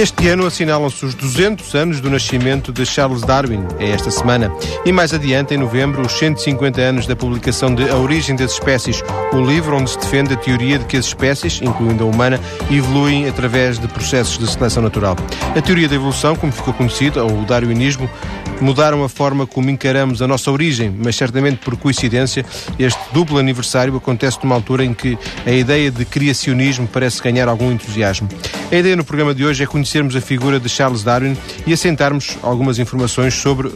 Este ano assinalam-se os 200 anos do nascimento de Charles Darwin, é esta semana. E mais adiante, em novembro, os 150 anos da publicação de A Origem das Espécies, o livro onde se defende a teoria de que as espécies, incluindo a humana, evoluem através de processos de seleção natural. A teoria da evolução, como ficou conhecida, ou o darwinismo, mudaram a forma como encaramos a nossa origem, mas certamente por coincidência, este duplo aniversário acontece numa altura em que a ideia de criacionismo parece ganhar algum entusiasmo. A ideia no programa de hoje é conhecermos a figura de Charles Darwin e assentarmos algumas informações sobre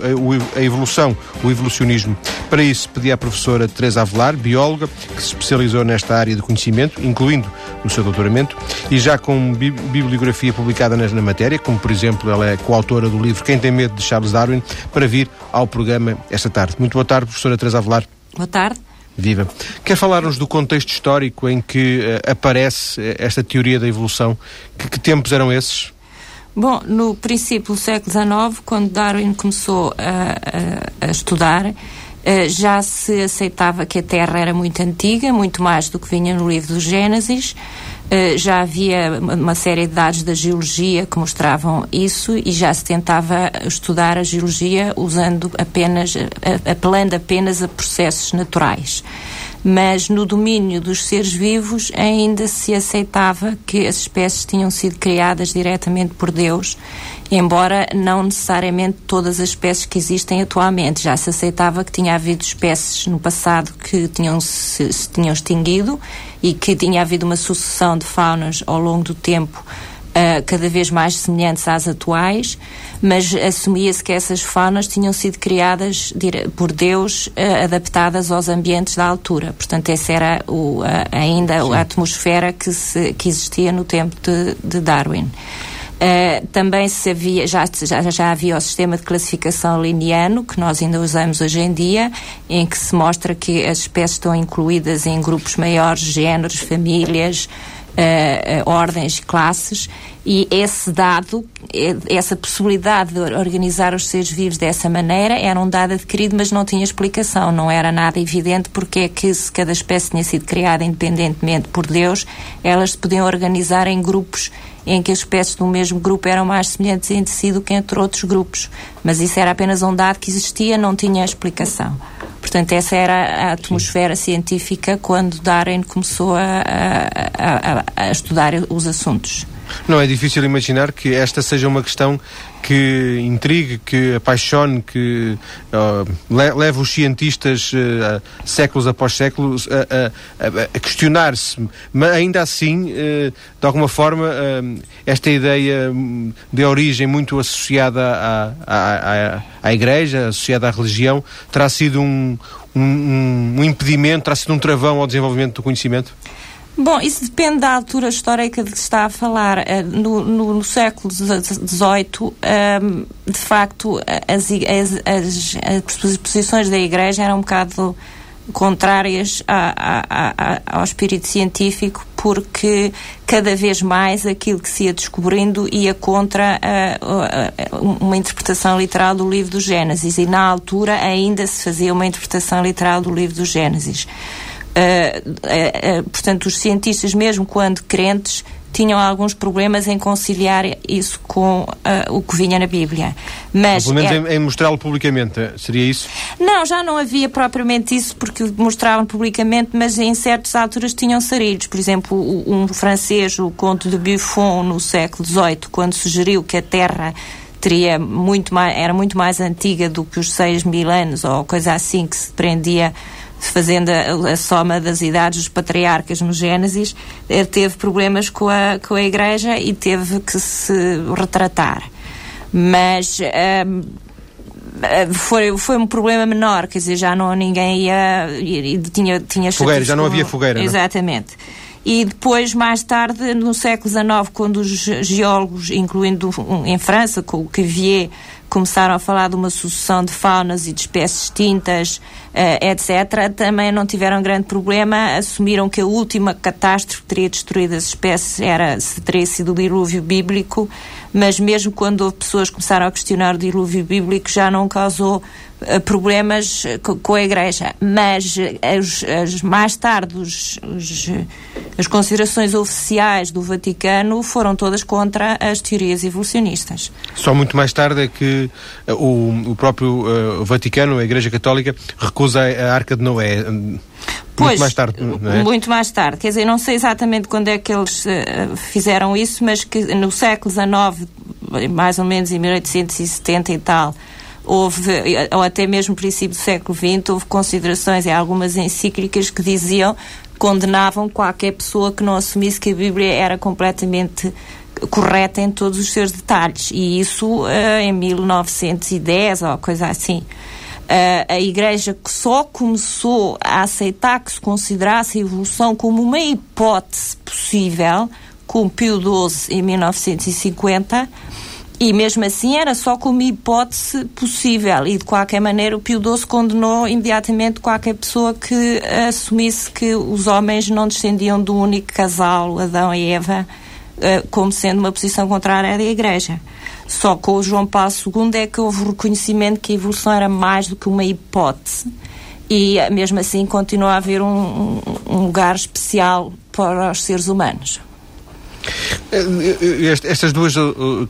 a evolução, o evolucionismo. Para isso, pedi à professora Teresa Avelar, bióloga, que se especializou nesta área de conhecimento, incluindo no seu doutoramento, e já com bibliografia publicada na matéria, como por exemplo ela é coautora do livro Quem tem Medo de Charles Darwin, para vir ao programa esta tarde. Muito boa tarde, professora Teresa Avelar. Boa tarde. Viva. Quer falar-nos do contexto histórico em que uh, aparece uh, esta teoria da evolução? Que, que, tempos eram esses? Bom, no princípio do século XIX, quando Darwin começou a, a, a estudar, uh, já se aceitava que a Terra era muito antiga, muito mais do que vinha no livro do Gênesis. Eh, já havia uma série de dados da geologia que mostravam isso e já se tentava estudar a geologia usando apenas, apelando apenas a processos naturais mas no domínio dos seres vivos ainda se aceitava que as espécies tinham sido criadas diretamente por Deus, embora não necessariamente todas as espécies que existem atualmente. Já se aceitava que tinha havido espécies no passado que tinham se, se tinham extinguido e que tinha havido uma sucessão de faunas ao longo do tempo uh, cada vez mais semelhantes às atuais, mas assumia-se que essas faunas tinham sido criadas por Deus, uh, adaptadas aos ambientes da altura. Portanto, essa era o, ainda Sim. a atmosfera que, se, que existia no tempo de, de Darwin. Uh, também se havia, já, já, já havia o sistema de classificação lineano, que nós ainda usamos hoje em dia, em que se mostra que as espécies estão incluídas em grupos maiores, géneros, famílias, uh, ordens, classes, e esse dado, essa possibilidade de organizar os seres vivos dessa maneira era um dado adquirido, mas não tinha explicação, não era nada evidente porque é que se cada espécie tinha sido criada independentemente por Deus, elas se podiam organizar em grupos em que as espécies do mesmo grupo eram mais semelhantes entre si do que entre outros grupos. Mas isso era apenas um dado que existia, não tinha explicação. Portanto, essa era a atmosfera Sim. científica quando Darwin começou a, a, a, a estudar os assuntos. Não é difícil imaginar que esta seja uma questão que intrigue, que apaixone, que uh, leve os cientistas uh, séculos após séculos a, a, questionar-se. Mas ainda assim, uh, de alguma forma, esta ideia de origem muito associada à, à, à, à Igreja, associada à religião, terá sido um, um, um impedimento, terá sido um travão ao desenvolvimento do conhecimento? Bom, isso depende da altura histórica de que se está a falar. Eh, no, no, no século XVIII, ehm, de facto, as, as, as, posições da Igreja eram um bocado contrárias a, a, a, ao espírito científico, porque cada vez mais aquilo que se ia descobrindo ia contra uma interpretação literal do livro do Gênesis, e na altura ainda se fazia uma interpretação literal do livro do Gênesis. Uh, uh, uh, portanto, os cientistas, mesmo quando crentes, tinham alguns problemas em conciliar isso com o que vinha na Bíblia. Mas Pelo menos é... em, em mostrá-lo publicamente, seria isso? Não, já não havia propriamente isso, porque mostravam publicamente, mas em certas alturas tinham sarilhos. Por exemplo, um francês, o Conde de Buffon, no século XVIII, quando sugeriu que a Terra teria muito mais, era muito mais antiga do que os seis mil anos, ou coisa assim, que se prendia fazendo a, a, soma das idades dos patriarcas no Gênesis, ele teve problemas com a, com a Igreja e teve que se retratar. Mas um, foi, foi um problema menor, quer dizer, já não ninguém ia. ia tinha, tinha fogueira, já não havia fogueira. É? Exatamente. Não? E depois, mais tarde, no século XIX, quando os geólogos, incluindo em França, com o Cuvier, começaram a falar de uma sucessão de faunas e de espécies extintas, uh, etc., também não tiveram grande problema, assumiram que a última catástrofe que teria destruído as espécies era, se teria sido o dilúvio bíblico, mas mesmo quando houve pessoas que começaram a questionar o dilúvio bíblico, já não causou uh, problemas com a Igreja. Mas as, as mais tarde, os, os, as considerações oficiais do Vaticano foram todas contra as teorias evolucionistas. Só muito mais tarde é que o, o próprio uh, Vaticano, a Igreja Católica, recusa a Arca de Noé. Pois, muito mais tarde, é? Muito mais tarde. Quer dizer, não sei exatamente quando é que eles uh, fizeram isso, mas que no século XIX, mais ou menos em 1870 e tal, houve, ou até mesmo no princípio do século XX, houve considerações em algumas encíclicas que diziam, condenavam qualquer pessoa que não assumisse que a Bíblia era completamente correta em todos os seus detalhes. E isso uh, em 1910 ou coisa assim. Uh, a Igreja que só começou a aceitar que se considerasse a evolução como uma hipótese possível com Pio XII em 1950 e mesmo assim era só como hipótese possível e de qualquer maneira o Pio XII condenou imediatamente qualquer pessoa que assumisse que os homens não descendiam do único casal, Adão e Eva, uh, como sendo uma posição contrária da Igreja. Só com o João Paulo II é que houve reconhecimento que a evolução era mais do que uma hipótese e mesmo assim continua a haver um, um lugar especial para os seres humanos. Eh, eh, estas duas eh,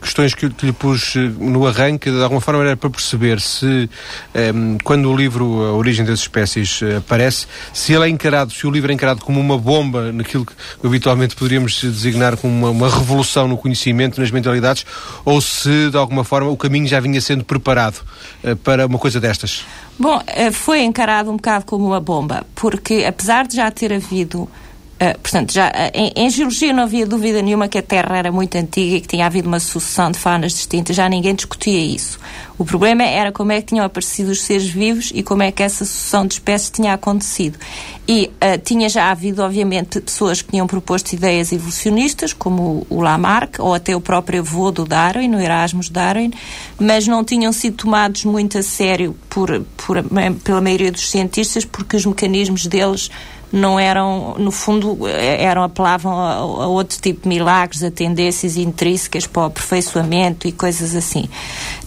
questões que lhe pus no arranque, de alguma forma era para perceber se, ehm, quando o livro A Origem das Espécies aparece, se ele é encarado, se o livro é encarado como uma bomba naquilo que habitualmente poderíamos designar como uma, uma revolução no conhecimento, nas mentalidades, ou se, de alguma forma, o caminho já vinha sendo preparado para uma coisa destas. Bom, foi encarado um bocado como uma bomba, porque apesar de já ter havido Uh, portanto, já, uh, em, em, geologia não havia dúvida nenhuma que a Terra era muito antiga e que tinha havido uma sucessão de faunas distintas, já ninguém discutia isso. O problema era como é que tinham aparecido os seres vivos e como é que essa sucessão de espécies tinha acontecido. E uh, tinha já havido, obviamente, pessoas que tinham proposto ideias evolucionistas, como o, o Lamarck, ou até o próprio avô do Darwin, o Erasmus Darwin, mas não tinham sido tomados muito a sério por, por, pela maioria dos cientistas, porque os mecanismos deles não eram, no fundo, eram apelavam a, a, outro tipo de milagres, a tendências intrínsecas para o aperfeiçoamento e coisas assim.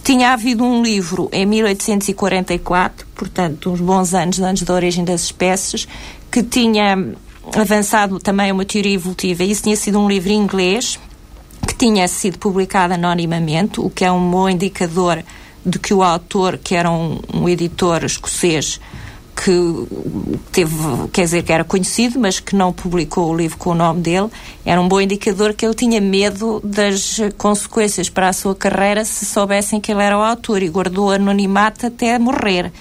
Tinha havido um livro em 1844, portanto, uns bons anos antes da origem das espécies, que tinha avançado também uma teoria evolutiva. Isso tinha sido um livro em inglês que tinha sido publicado anonimamente, o que é um bom indicador de que o autor, que era um, um editor escocês, que teve, quer dizer, que era conhecido, mas que não publicou o livro com o nome dele, era um bom indicador que ele tinha medo das consequências para a sua carreira se soubessem que ele era o autor e guardou anonimato até morrer.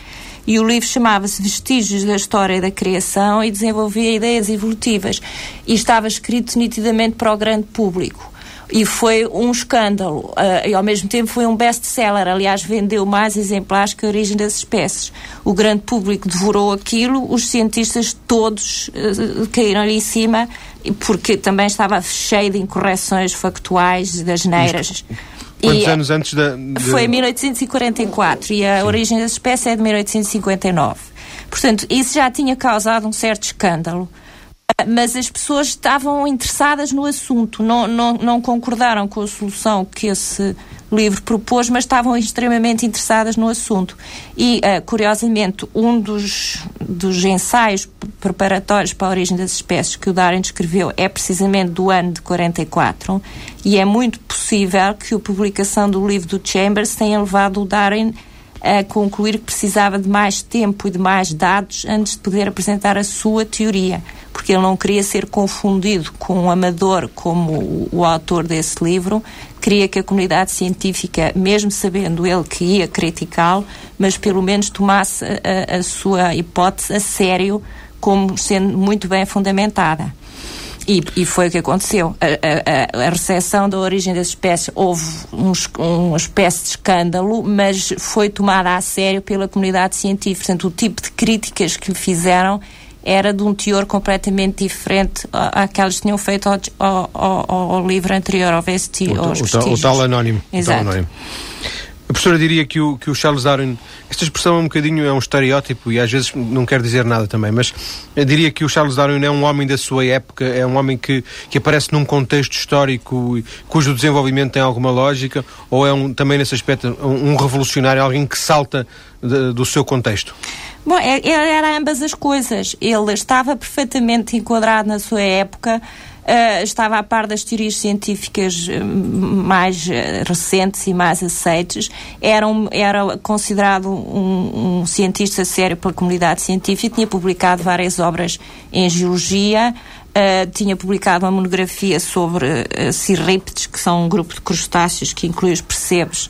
E o livro chamava-se Vestígios da História da Criação e desenvolvia ideias evolutivas. E estava escrito nitidamente para o grande público e foi um escândalo. Uh, e ao mesmo tempo foi um best-seller. Aliás, vendeu mais exemplares que a origem das espécies. O grande público devorou aquilo, os cientistas todos uh, caíram ali em cima, porque também estava cheio de incorreções factuais, das neiras. Quantos e, anos antes da. De... Foi em 1844 e a Sim. origem das espécies é de 1859. Portanto, isso já tinha causado um certo escândalo mas as pessoas estavam interessadas no assunto, não, não, não concordaram com a solução que esse livro propôs, mas estavam extremamente interessadas no assunto. E, uh, curiosamente, um dos, dos ensaios preparatórios para a origem das espécies que o Darwin escreveu é precisamente do ano de 44, e é muito possível que a publicação do livro do Chambers tenha levado o Darwin a concluir que precisava de mais tempo e de mais dados antes de poder apresentar a sua teoria porque ele não queria ser confundido com um amador como o, o autor desse livro, queria que a comunidade científica, mesmo sabendo ele que ia criticá-lo, mas pelo menos tomasse a, a, sua hipótese a sério como sendo muito bem fundamentada. E, e, foi o que aconteceu. A, a, a, recepção da origem das espécies houve uns, uma espécie de escândalo, mas foi tomada a sério pela comunidade científica. Portanto, o tipo de críticas que lhe fizeram era de um teor completamente diferente àquelas que tinham feito ao, ao, ao, livro anterior, ao Vesti, o, aos o, o, tal anónimo. Exato. O tal anónimo. A professora diria que o, que o Charles Darwin, esta expressão é um bocadinho, é um estereótipo e às vezes não quer dizer nada também, mas diria que o Charles Darwin é um homem da sua época, é um homem que, que aparece num contexto histórico cujo desenvolvimento tem alguma lógica, ou é um, também nesse aspecto um, um revolucionário, alguém que salta de, do seu contexto? Bom, é, era ambas as coisas. Ele estava perfeitamente enquadrado na sua época, uh, estava a par das teorias científicas uh, mais uh, recentes e mais aceites, era, um, era considerado um, um, cientista sério pela comunidade científica, tinha publicado várias obras em geologia, tinha publicado uma monografia sobre uh, que são um grupo de crustáceos que inclui os percebes,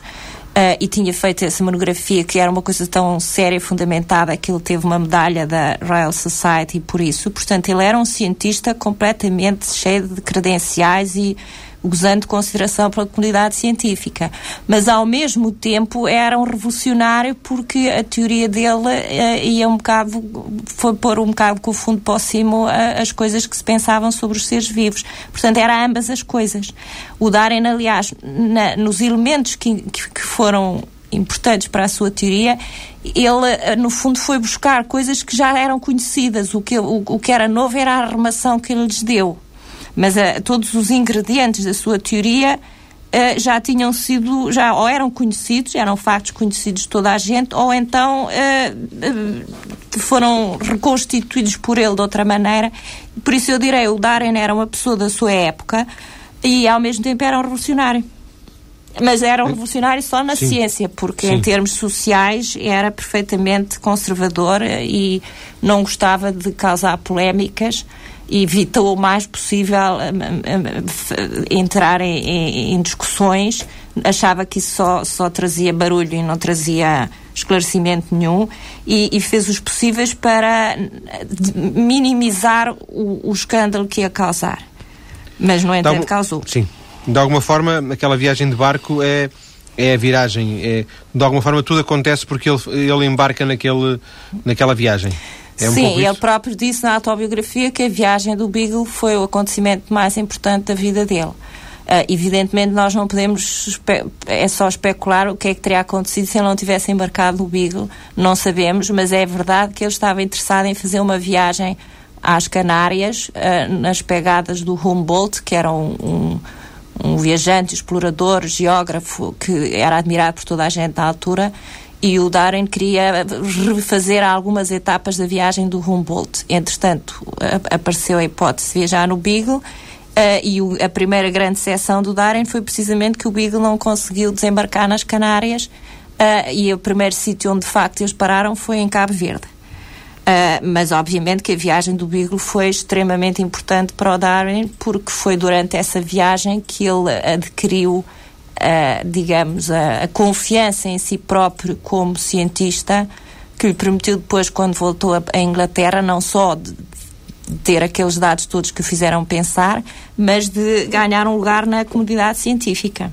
Uh, e tinha feito essa monografia que era uma coisa tão séria e fundamentada que ele teve uma medalha da Royal Society por isso. Portanto, ele era um cientista completamente cheio de credenciais e gozando de consideração pela comunidade científica. Mas, ao mesmo tempo, era um revolucionário porque a teoria dele uh, ia um bocado, foi pôr um bocado com o fundo para cima uh, as coisas que se pensavam sobre os seres vivos. Portanto, era ambas as coisas. O Darwin, aliás, na, nos elementos que, que, que foram importantes para a sua teoria, ele, eh, no fundo, foi buscar coisas que já eram conhecidas. O que, o, o que era novo era a armação que ele lhes deu. Mas uh, todos os ingredientes da sua teoria uh, já tinham sido, já ou eram conhecidos, eram factos conhecidos de toda a gente, ou então uh, foram reconstituídos por ele de outra maneira. Por isso eu direi, o Darwin era uma pessoa da sua época e ao mesmo tempo era um revolucionário. Mas era um revolucionário só na Sim. ciência, porque Sim. em termos sociais era perfeitamente conservador e não gostava de causar polémicas evitou o mais possível entrar em, em, em, discussões, achava que isso só, só trazia barulho e não trazia esclarecimento nenhum e, e fez os possíveis para minimizar o, o, escândalo que ia causar. Mas, no entanto, causou. Sim. De alguma forma, aquela viagem de barco é é a viragem. É, de alguma forma, tudo acontece porque ele, ele embarca naquele, naquela viagem. É um Sim, ele próprio disse na autobiografia que a viagem do Beagle foi o acontecimento mais importante da vida dele. Uh, evidentemente, nós não podemos, é só especular o que é que teria acontecido se ele não tivesse embarcado no Beagle, não sabemos, mas é verdade que ele estava interessado em fazer uma viagem às Canárias, uh, nas pegadas do Humboldt, que era um, um, um viajante, explorador, geógrafo, que era admirado por toda a gente na altura, e o Darwin queria refazer algumas etapas da viagem do Humboldt. Entretanto, apareceu a hipótese de viajar no Beagle uh, e o, a primeira grande seção do Darwin foi precisamente que o Beagle não conseguiu desembarcar nas Canárias uh, e o primeiro sítio onde de facto eles pararam foi em Cabo Verde. Uh, mas obviamente que a viagem do Beagle foi extremamente importante para o Darwin porque foi durante essa viagem que ele adquiriu a, digamos, a, a confiança em si próprio como cientista que lhe permitiu depois, quando voltou à Inglaterra, não só de ter aqueles dados todos que o fizeram pensar, mas de ganhar um lugar na comunidade científica.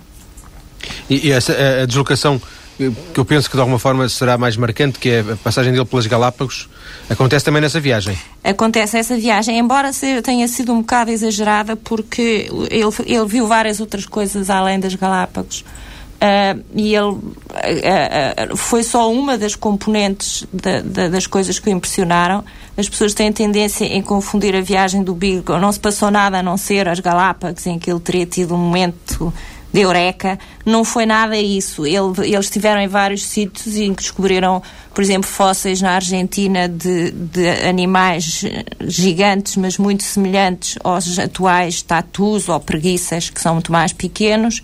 E, e essa a deslocação que eu penso que de alguma forma será mais marcante, que é a passagem dele pelas Galápagos, acontece também nessa viagem. Acontece essa viagem, embora tenha sido um bocado exagerada, porque ele, ele viu várias outras coisas além das Galápagos. Uh, e ele uh, uh, foi só uma das componentes das coisas que o impressionaram. As pessoas têm tendência em confundir a viagem do Beagle. Não se passou nada a não ser as Galápagos, em que ele teria tido um momento de Eureka, não foi nada isso. Ele, eles estiveram em vários sítios em que descobriram, por exemplo, fósseis na Argentina de, de animais gigantes, mas muito semelhantes aos atuais tatus ou preguiças, que são muito mais pequenos.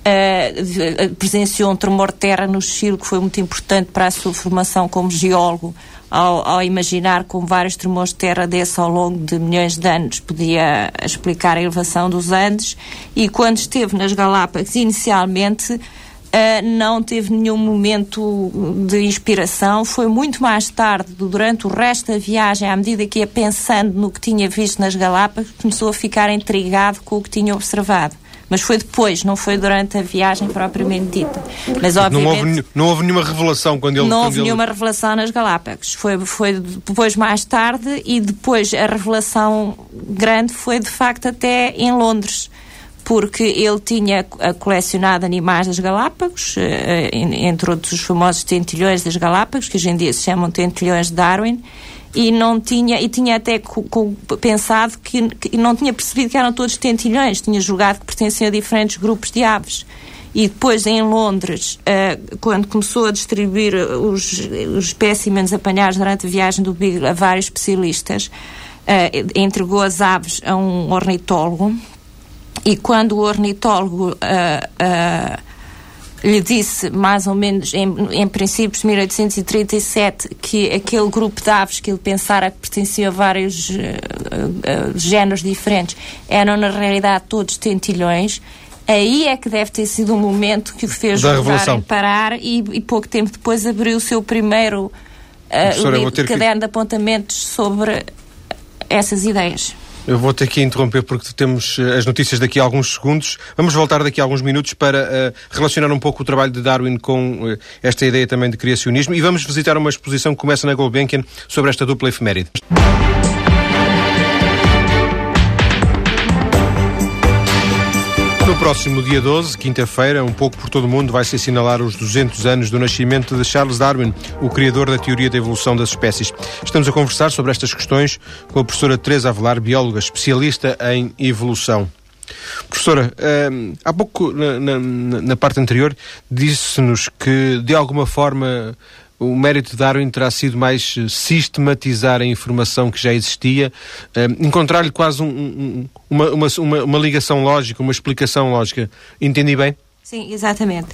Uh, presenciou um tremor de terra no Chile que foi muito importante para a sua formação como geólogo ao, ao, imaginar como vários tremores de terra desse ao longo de milhões de anos podia explicar a elevação dos Andes e quando esteve nas Galápagos inicialmente Uh, não teve nenhum momento de inspiração. Foi muito mais tarde, durante o resto da viagem, à medida que ia pensando no que tinha visto nas Galápagos, começou a ficar intrigado com o que tinha observado. Mas foi depois, não foi durante a viagem propriamente dita. Mas, obviamente, não, houve, não houve nenhuma revelação quando ele... Não houve ele... nenhuma revelação nas Galápagos. Foi, foi depois mais tarde e depois a revelação grande foi, de facto, até em Londres porque ele tinha colecionado animais das Galápagos, entre outros os famosos tentilhões das Galápagos, que hoje em dia se chamam tentilhões de Darwin, e não tinha e tinha até pensado que, que, não tinha percebido que eram todos tentilhões, tinha julgado que pertenciam a diferentes grupos de aves. E depois em Londres, uh, quando começou a distribuir os, os espécimens apanhados durante a viagem do Beagle a vários especialistas, uh, entregou as aves a um ornitólogo e quando o ornitólogo uh, lhe disse, mais ou menos, em, em princípios de 1837, que aquele grupo de aves que ele pensara que pertencia a vários uh, uh, géneros diferentes eram, na realidade, todos tentilhões. Aí é que deve ter sido o momento que o fez parar e, e, pouco tempo depois abriu o seu primeiro uh, livro, caderno que... de apontamentos sobre essas ideias. Eu vou ter que interromper porque temos eh, as notícias daqui a alguns segundos. Vamos voltar daqui a alguns minutos para uh, relacionar um pouco o trabalho de Darwin com uh, esta ideia também de criacionismo e vamos visitar uma exposição que começa na Gulbenkian sobre esta dupla efeméride. Próximo dia 12, quinta-feira, um pouco por todo o mundo, vai-se assinalar os 200 anos do nascimento de Charles Darwin, o criador da teoria da evolução das espécies. Estamos a conversar sobre estas questões com a professora Teresa Avelar, bióloga especialista em evolução. Professora, hum, há pouco, na, na, na parte anterior, disse-nos que, de alguma forma, o mérito de Darwin terá sido mais eh, sistematizar a informação que já existia, eh, encontrar-lhe quase um, um, uma, uma, uma ligação lógica, uma explicação lógica. Entendi bem? Sim, exatamente.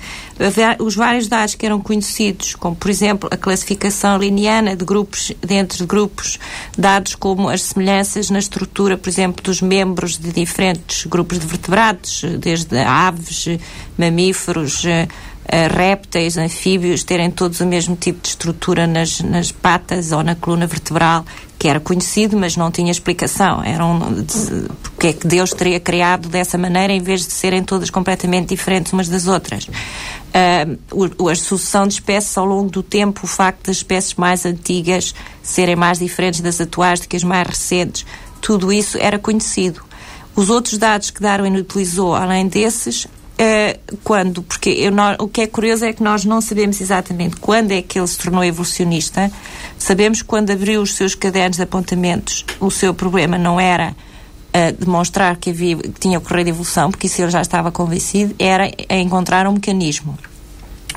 Os vários dados que eram conhecidos, como por exemplo a classificação lineana de grupos, dentro de grupos, dados como as semelhanças na estrutura, por exemplo, dos membros de diferentes grupos de vertebrados, desde aves, mamíferos, répteis, anfíbios, terem todos o mesmo tipo de estrutura nas, nas patas ou na coluna vertebral, que era conhecido, mas não tinha explicação. Era um, de, porque é que Deus teria criado dessa maneira em vez de serem todas completamente diferentes umas das outras. Uh, a sucessão de espécies ao longo do tempo, o facto das espécies mais antigas serem mais diferentes das atuais do que as mais recentes, tudo isso era conhecido. Os outros dados que Darwin utilizou, além desses, Uh, quando, porque eu, o que é curioso é que nós não sabemos exatamente quando é que ele se tornou evolucionista. Sabemos quando abriu os seus cadernos de apontamentos, o seu problema não era uh, demonstrar que, havia, que tinha ocorrido evolução, porque isso ele já estava convencido, era encontrar um mecanismo.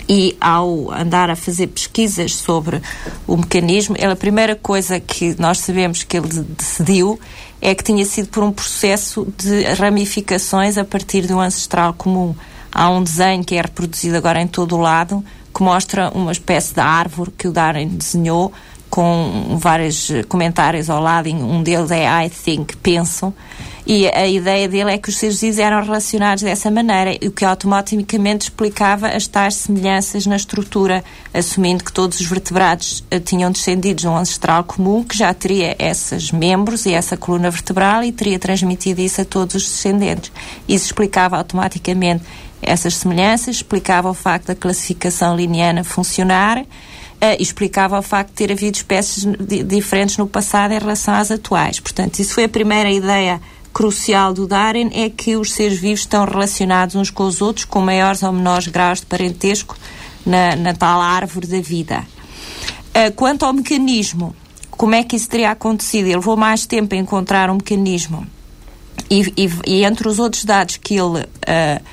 E ao andar a fazer pesquisas sobre o mecanismo, a primeira coisa que nós sabemos que ele decidiu é que tinha sido por um processo de ramificações a partir de um ancestral comum. Há um desenho que é reproduzido agora em todo o lado que mostra uma espécie de árvore que o Darwin desenhou com vários comentários ao lado, um deles é I think, penso, e a ideia dele é que os seres vivos eram relacionados dessa maneira, o que automaticamente explicava as tais semelhanças na estrutura, assumindo que todos os vertebrados eh, tinham descendido de um ancestral comum que já teria esses membros e essa coluna vertebral e teria transmitido isso a todos os descendentes. Isso explicava automaticamente essas semelhanças, explicava o facto da classificação lineana funcionar. Uh, explicava o facto de ter havido espécies diferentes no passado em relação às atuais. Portanto, isso foi a primeira ideia crucial do Darwin é que os seres vivos estão relacionados uns com os outros com maiores ou menores graus de parentesco na, na tal árvore da vida. Uh, quanto ao mecanismo, como é que isso teria acontecido? Ele levou mais tempo a encontrar um mecanismo. E, e, e entre os outros dados que ele, uh,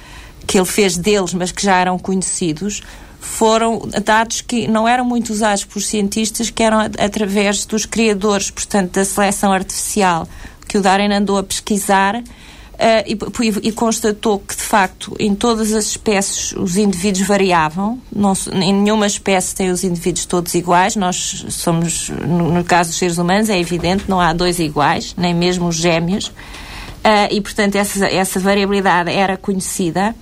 que ele fez deles, mas que já eram conhecidos, foram dados que não eram muito usados por cientistas, que eram através dos criadores, portanto, da seleção artificial que o Darwin andou a pesquisar uh, e, e, constatou que, de facto, em todas as espécies os indivíduos variavam. Não, em nenhuma espécie tem os indivíduos todos iguais. Nós somos, no, no caso dos seres humanos, é evidente, não há dois iguais, nem mesmo os gêmeos. Uh, e, portanto, essa, essa variabilidade era conhecida.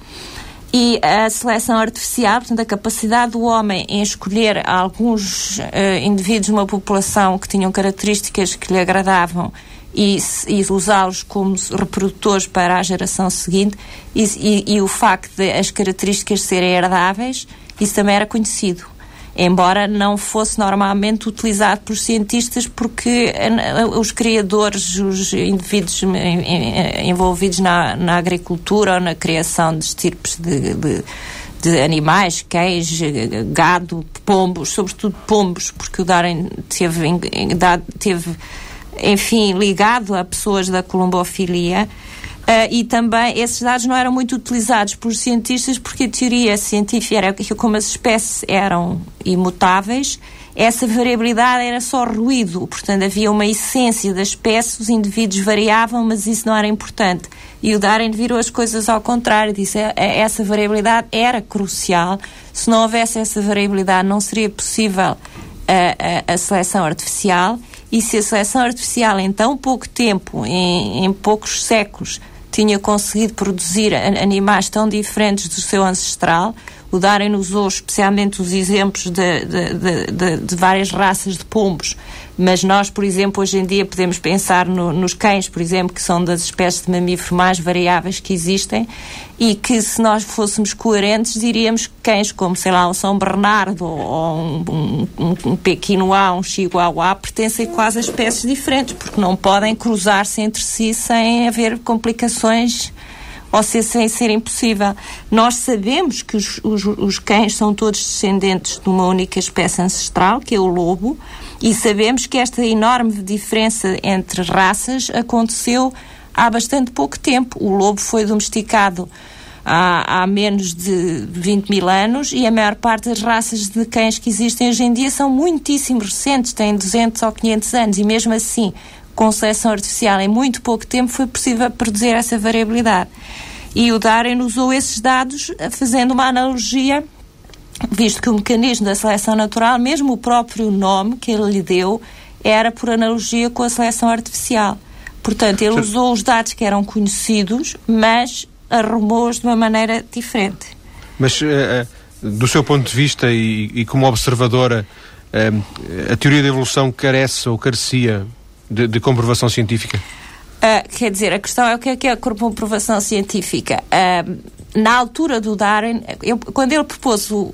E a seleção artificial, portanto, a capacidade do homem em escolher alguns uh, indivíduos de uma população que tinham características que lhe agradavam e, e usá-los como reprodutores para a geração seguinte e, e, e, o facto de as características serem herdáveis, isso também era conhecido. Embora não fosse normalmente utilizado por cientistas porque os criadores, os indivíduos envolvidos na, na agricultura ou na criação de estirpes de, de de animais, cães, gado, pombos, sobretudo pombos, porque o Darwin teve, teve enfim, ligado a pessoas da colombofilia. Uh, e também esses dados não eram muito utilizados por cientistas porque a teoria científica era que como as espécies eram imutáveis, essa variabilidade era só ruído, portanto havia uma essência da espécie, os indivíduos variavam, mas isso não era importante. E o Darwin virou as coisas ao contrário, disse é, é, essa variabilidade era crucial. Se não houvesse essa variabilidade, não seria possível a, a, a seleção artificial. E se a seleção artificial, em tão pouco tempo, em, em poucos séculos, tinha conseguido produzir animais tão diferentes do seu ancestral, o Darwin usou especialmente os exemplos de, de, de, de, várias raças de pombos, mas nós, por exemplo, hoje em dia podemos pensar no, nos cães, por exemplo, que são das espécies de mamífero mais variáveis que existem e que se nós fôssemos coerentes diríamos que cães como, sei lá, um São Bernardo ou um, um, um, um Pequinoá, um Chihuahua pertencem quase a espécies diferentes, porque não podem cruzar-se entre si sem haver complicações ou se sem ser impossível. Nós sabemos que os, os, os cães são todos descendentes de uma única espécie ancestral, que é o lobo, e sabemos que esta enorme diferença entre raças aconteceu há bastante pouco tempo. O lobo foi domesticado há, há, menos de 20 mil anos e a maior parte das raças de cães que existem hoje em dia são muitíssimo recentes, têm 200 ou 500 anos e mesmo assim com seleção artificial em muito pouco tempo foi possível produzir essa variabilidade. E o Darwin usou esses dados eh, fazendo uma analogia, visto que o mecanismo da seleção natural, mesmo o próprio nome que ele lhe deu, era por analogia com a seleção artificial. Portanto, ele usou os dados que eram conhecidos, mas arrumou-os de uma maneira diferente. Mas, uh, do seu ponto de vista e, como observadora, a teoria da evolução carece ou carecia de, de comprovação científica? Uh, quer dizer, a questão é o que é que é a comprovação científica. Uh, na altura do Darwin, eu, quando ele propôs o,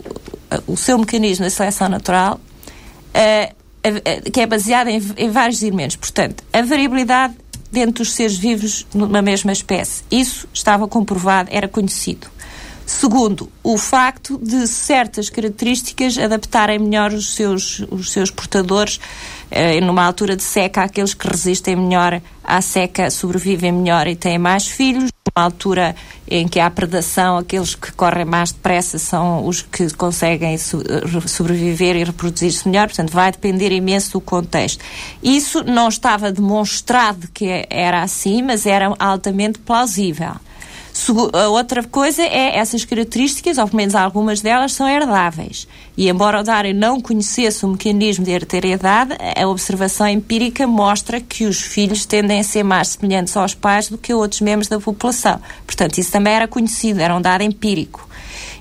o seu mecanismo de seleção natural, uh, que é baseado em, em, vários elementos, portanto, a variabilidade dentro dos seres vivos numa mesma espécie, isso estava comprovado, era conhecido. Segundo, o facto de certas características adaptarem melhor os seus, os seus portadores numa altura de seca, aqueles que resistem melhor à seca sobrevivem melhor e têm mais filhos. Numa altura em que há predação, aqueles que correm mais depressa são os que conseguem sobreviver e reproduzir-se melhor. Portanto, vai depender imenso do contexto. Isso não estava demonstrado que era assim, mas era altamente plausível. A outra coisa é essas características, ou pelo menos algumas delas, são herdáveis. E embora o Darwin não conhecesse o mecanismo de hereditariedade, a observação empírica mostra que os filhos tendem a ser mais semelhantes aos pais do que outros membros da população. Portanto, isso também era conhecido, era um dado empírico.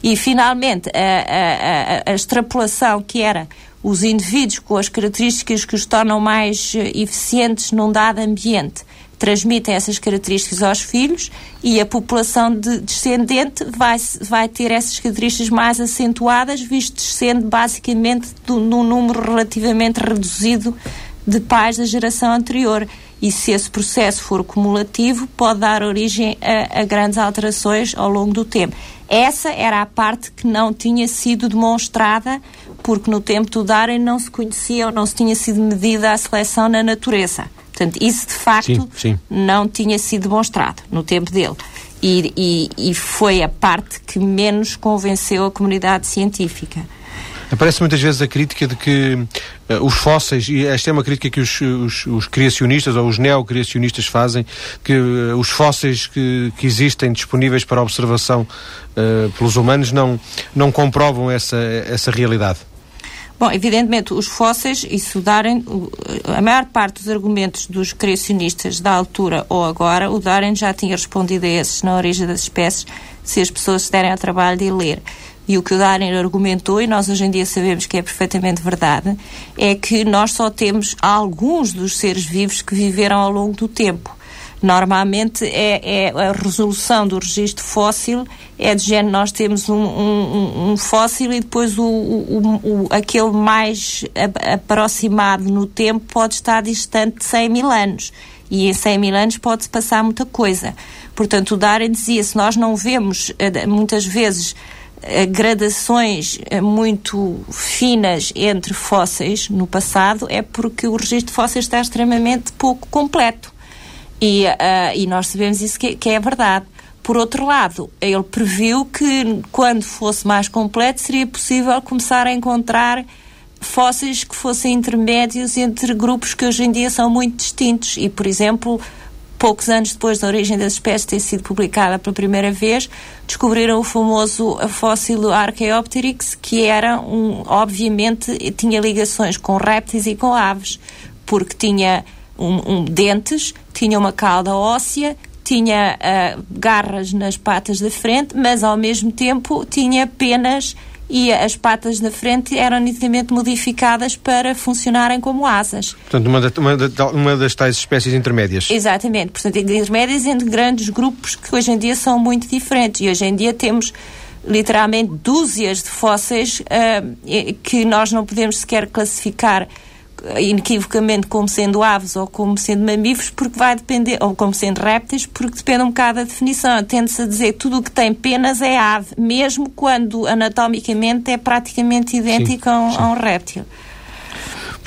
E, finalmente, a, a, a, a extrapolação que era os indivíduos com as características que os tornam mais eh, eficientes num dado ambiente transmitem essas características aos filhos e a população de descendente vai, vai ter essas características mais acentuadas, visto descende basicamente do, num número relativamente reduzido de pais da geração anterior. E se esse processo for cumulativo, pode dar origem a, a grandes alterações ao longo do tempo. Essa era a parte que não tinha sido demonstrada, porque no tempo do Darwin não se conhecia ou não se tinha sido medida a seleção na natureza. Portanto, isso de facto sim, sim. não tinha sido demonstrado no tempo dele. E, e, e, foi a parte que menos convenceu a comunidade científica. Aparece muitas vezes a crítica de que uh, os fósseis, e esta é uma crítica que os, os, os criacionistas ou os neocriacionistas fazem, que uh, os fósseis que, que, existem disponíveis para observação uh, pelos humanos não, não comprovam essa, essa realidade. Bom, evidentemente, os fósseis, isso darem, a maior parte dos argumentos dos criacionistas da altura ou agora, o Darwin já tinha respondido a esses na origem das espécies, se as pessoas se derem ao trabalho de ler. E o que o Darwin argumentou, e nós hoje em dia sabemos que é perfeitamente verdade, é que nós só temos alguns dos seres vivos que viveram ao longo do tempo. Normalmente é, é a resolução do registro fóssil é de género, nós temos um, um, um fóssil e depois o, o, o, aquele mais aproximado no tempo pode estar distante de 100 mil anos. E em 100 mil anos pode-se passar muita coisa. Portanto, o Darwin dizia, se nós não vemos eh, muitas vezes eh, gradações eh, muito finas entre fósseis no passado, é porque o registro de fósseis está extremamente pouco completo. E, uh, e nós sabemos isso que, que é verdade. Por outro lado, ele previu que quando fosse mais completo seria possível começar a encontrar fósseis que fossem intermédios entre grupos que hoje em dia são muito distintos. E, por exemplo, poucos anos depois da origem das espécies ter sido publicada pela primeira vez, descobriram o famoso fóssil Archaeopteryx, que era um, obviamente, tinha ligações com répteis e com aves, porque tinha um, um, dentes, tinha uma cauda óssea, tinha uh, garras nas patas da frente, mas ao mesmo tempo tinha penas e as patas da frente eram nitidamente modificadas para funcionarem como asas. Portanto, uma, da, uma, da, uma das tais espécies intermédias. Exatamente. Portanto, intermédias entre grandes grupos que hoje em dia são muito diferentes. E hoje em dia temos literalmente dúzias de fósseis uh, que nós não podemos sequer classificar inequivocamente como sendo aves ou como sendo mamíferos, porque vai depender, ou como sendo répteis, porque depende um bocado da definição. Tende-se a dizer que tudo o que tem penas é ave, mesmo quando anatomicamente é praticamente idêntico sim, a, um, a um réptil.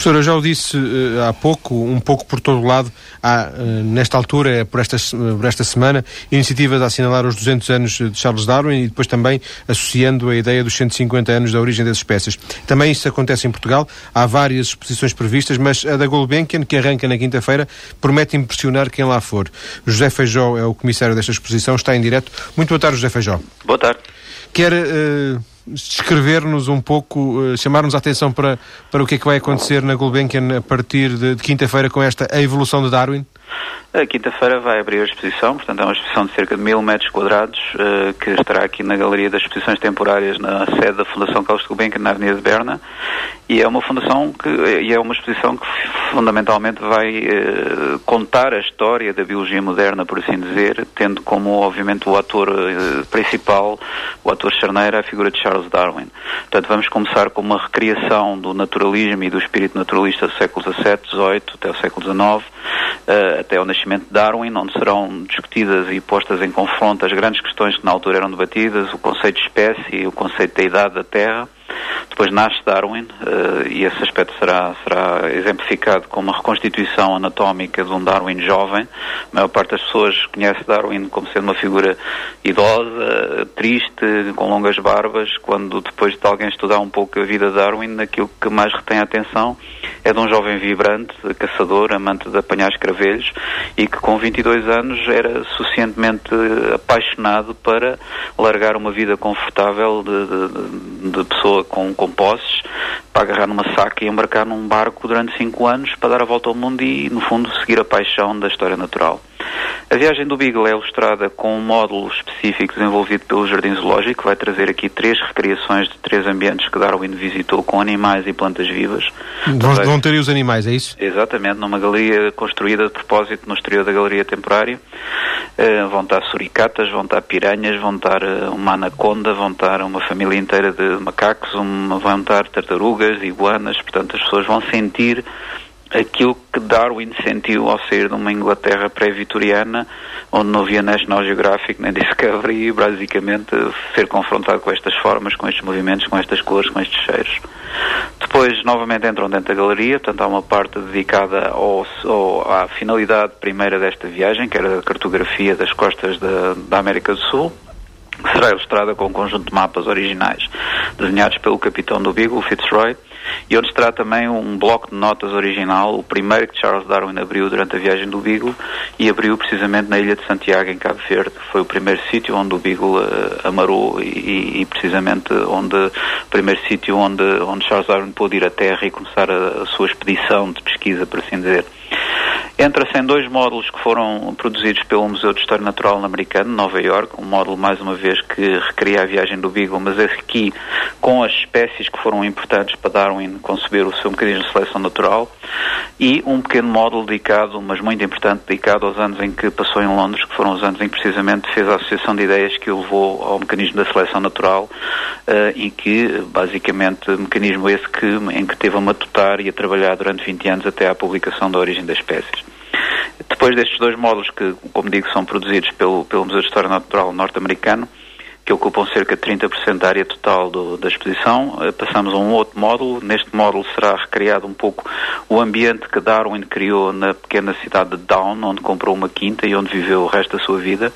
Professor, eu já o disse uh, há pouco, um pouco por todo o lado, há, uh, nesta altura, por esta, por esta semana, iniciativas a assinalar os 200 anos de Charles Darwin e depois também associando a ideia dos 150 anos da origem das espécies. Também isso acontece em Portugal, há várias exposições previstas, mas a da Gulbenkian, que arranca na quinta-feira, promete impressionar quem lá for. José Feijó é o comissário desta exposição, está em direto. Muito boa tarde, José Feijó. Boa tarde. Quer... Uh, descrever-nos um pouco, uh, chamar-nos a atenção para, para o que é que vai acontecer na Gulbenkian a partir de, de quinta-feira com esta A Evolução de Darwin? A quinta-feira vai abrir a exposição, portanto é uma exposição de cerca de mil metros quadrados uh, que estará aqui na Galeria das Exposições Temporárias na sede da Fundação Carlos Gulbenkian na Avenida de Berna e é uma fundação que e é uma exposição que fundamentalmente vai uh, contar a história da biologia moderna, por assim dizer, tendo como obviamente o ator uh, principal, o ator charneira, a figura de Charles Darwin. Portanto vamos começar com uma recriação do naturalismo e do espírito naturalista do século XVII, XVIII até o século XIX até ao nascimento de Darwin, onde serão discutidas e postas em confronto as grandes questões que na altura eram debatidas, o conceito de espécie o conceito da idade da Terra. Depois nasce Darwin uh, e esse aspecto será, será exemplificado com uma reconstituição anatómica de um Darwin jovem. A maior parte das pessoas conhece Darwin como sendo uma figura idosa, triste, com longas barbas, quando depois de alguém estudar um pouco a vida de Darwin, aquilo que mais retém a atenção é de um jovem vibrante, caçador, amante de apanhar escravelhos e que com 22 anos era suficientemente apaixonado para largar uma vida confortável de, de, de pessoa com, com posses para agarrar numa saca e embarcar num barco durante 5 anos para dar a volta ao mundo e, no fundo, seguir a paixão da história natural. A viagem do Beagle é ilustrada com um módulo específico desenvolvido pelo Jardim Zoológico, que vai trazer aqui três recriações de três ambientes que Darwin visitou com animais e plantas vivas. Vão, vão ter os animais, é isso? Exatamente, numa galeria construída de propósito no exterior da galeria temporária. Uh, vão estar suricatas, vão estar piranhas, vão estar uh, uma anaconda, vão estar uma família inteira de macacos, uma, vão estar tartarugas, iguanas, portanto as pessoas vão sentir aquilo que Darwin sentiu ao sair de uma Inglaterra pré-vitoriana, onde não havia National Geographic nem Discovery, e basicamente ser confrontado com estas formas, com estes movimentos, com estas cores, com estes cheiros. Depois, novamente, entram dentro da galeria, portanto, há uma parte dedicada ao, ao, à finalidade primeira desta viagem, que era a cartografia das costas da, da América do Sul, que será ilustrada com um conjunto de mapas originais desenhados pelo capitão do Beagle, Fitzroy, e onde está também um bloco de notas original, o primeiro que Charles Darwin abriu durante a viagem do Beagle e abriu precisamente na ilha de Santiago, em Cabo Verde. Foi o primeiro sítio onde o Beagle uh, amarou e, e, precisamente onde o primeiro sítio onde, onde Charles Darwin pôde ir à Terra e começar a, a sua expedição de pesquisa, por assim dizer. Entra-se em dois módulos que foram produzidos pelo Museu de História Natural Americano, Nova York, um módulo, mais uma vez, que recria a viagem do Beagle, mas aqui com as espécies que foram importantes para Darwin conceber o seu mecanismo de seleção natural. e um pequeno módulo dedicado, mas muito importante, dedicado aos anos em que passou em Londres, que foram os anos em que precisamente fez a associação de ideias que o levou ao mecanismo da seleção natural uh, e que, basicamente, mecanismo esse que, em que teve a matutar e a trabalhar durante 20 anos até à publicação da origem das espécies. Depois destes dois módulos que, como digo, são produzidos pelo, pelo Museu de História Natural norte-americano, que ocupam cerca de 30% da área total do, da exposição. Uh, passamos a um outro módulo. Neste módulo será recriado um pouco o ambiente que Darwin criou na pequena cidade de Down, onde comprou uma quinta e onde viveu o resto da sua vida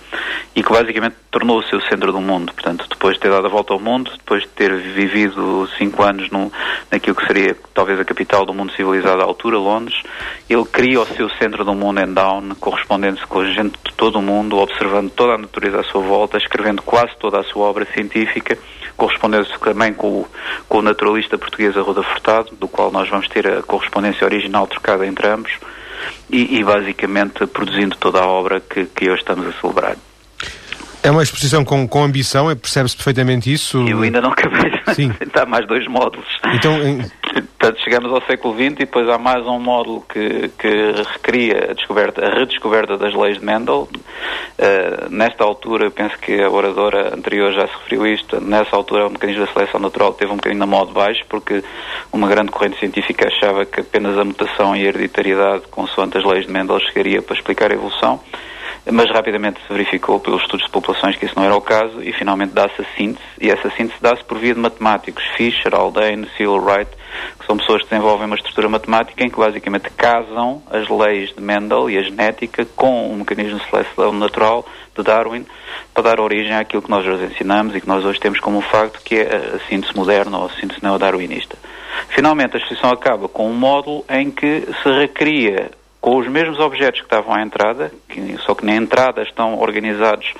e que basicamente tornou o centro do mundo. Portanto, depois de ter dado a volta ao mundo, depois de ter vivido cinco anos no, naquilo que seria talvez a capital do mundo civilizado à altura, Londres, ele cria o seu centro do mundo em Down, correspondendo-se com gente de todo o mundo, observando toda a natureza à sua volta, escrevendo quase toda a sua obra científica, correspondendo-se também com o, com o naturalista português Arruda Furtado, do qual nós vamos ter a correspondência original trocada entre ambos, e, e basicamente produzindo toda a obra que, que hoje estamos a celebrar. É uma exposição com, com ambição, é, percebe-se perfeitamente isso? Eu ainda não acabei de apresentar mais dois módulos. Então, em... Portanto, chegamos ao século XX e depois há mais um módulo que, que recria a, a redescoberta das leis de Mendel. Uh, nesta altura, penso que a oradora anterior já se referiu isto, nessa altura o mecanismo da seleção natural teve um bocadinho na modo baixo, porque uma grande corrente científica achava que apenas a mutação e a hereditariedade, consoante as leis de Mendel, chegaria para explicar a evolução mas rapidamente se verificou pelos estudos de populações que isso não era o caso e finalmente dá-se a síntese, e essa síntese dá-se por via de matemáticos, Fisher, Haldane, Cecil Wright, que são pessoas que desenvolvem uma estrutura matemática em que basicamente casam as leis de Mendel e a genética com o mecanismo de seleção natural de Darwin para dar origem àquilo que nós hoje ensinamos e que nós hoje temos como um facto que é a síntese moderna ou a síntese neodarwinista. Finalmente, a exposição acaba com um módulo em que se recria com os mesmos objetos que estavam à entrada, que, só que na entrada estão organizados